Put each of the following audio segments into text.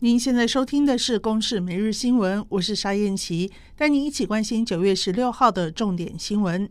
您现在收听的是《公视每日新闻》，我是沙燕琪，带您一起关心九月十六号的重点新闻。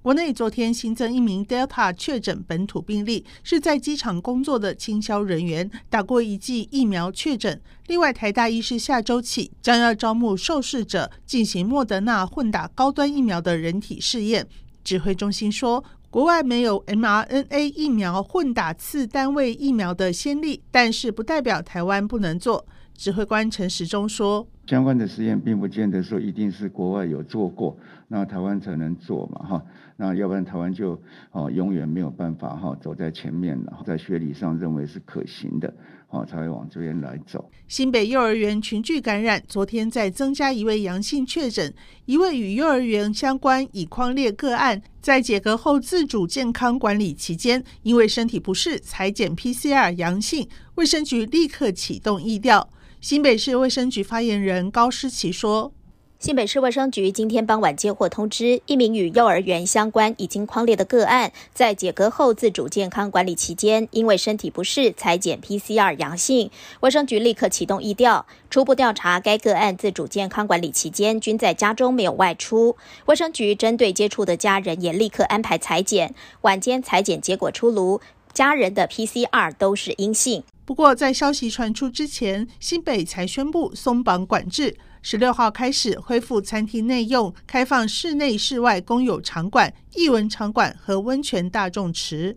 国内昨天新增一名 Delta 确诊本土病例，是在机场工作的清销人员，打过一剂疫苗确诊。另外，台大医师下周起将要招募受试者进行莫德纳混打高端疫苗的人体试验。指挥中心说，国外没有 mRNA 疫苗混打次单位疫苗的先例，但是不代表台湾不能做。指挥官陈时中说：“相关的实验并不见得说一定是国外有做过，那台湾才能做嘛，哈。那要不然台湾就哦永远没有办法哈走在前面了，在学理上认为是可行的，哦才会往这边来走。”新北幼儿园群聚感染，昨天再增加一位阳性确诊，一位与幼儿园相关已框列个案，在解隔后自主健康管理期间，因为身体不适裁剪 PCR 阳性，卫生局立刻启动疫调。新北市卫生局发言人高诗琪说：“新北市卫生局今天傍晚接获通知，一名与幼儿园相关已经框列的个案，在解隔后自主健康管理期间，因为身体不适采检 PCR 阳性，卫生局立刻启动疫调，初步调查该个案自主健康管理期间均在家中没有外出。卫生局针对接触的家人也立刻安排采检，晚间采检结果出炉，家人的 PCR 都是阴性。”不过，在消息传出之前，新北才宣布松绑管制，十六号开始恢复餐厅内用，开放室内、室外公有场馆、艺文场馆和温泉大众池。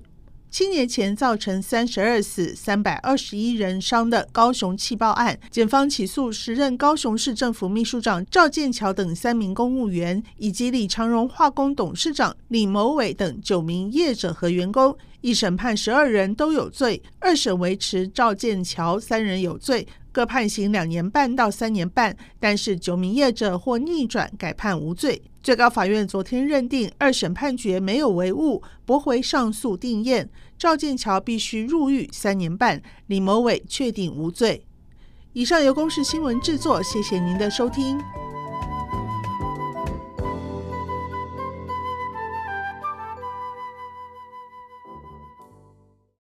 七年前造成三十二死、三百二十一人伤的高雄气爆案，检方起诉时任高雄市政府秘书长赵建桥等三名公务员，以及李长荣化工董事长李某伟等九名业者和员工。一审判十二人都有罪，二审维持赵建桥三人有罪，各判刑两年半到三年半。但是九名业者或逆转改判无罪。最高法院昨天认定二审判决没有违误，驳回上诉定验。赵建桥必须入狱三年半，李某伟确定无罪。以上由公示新闻制作，谢谢您的收听。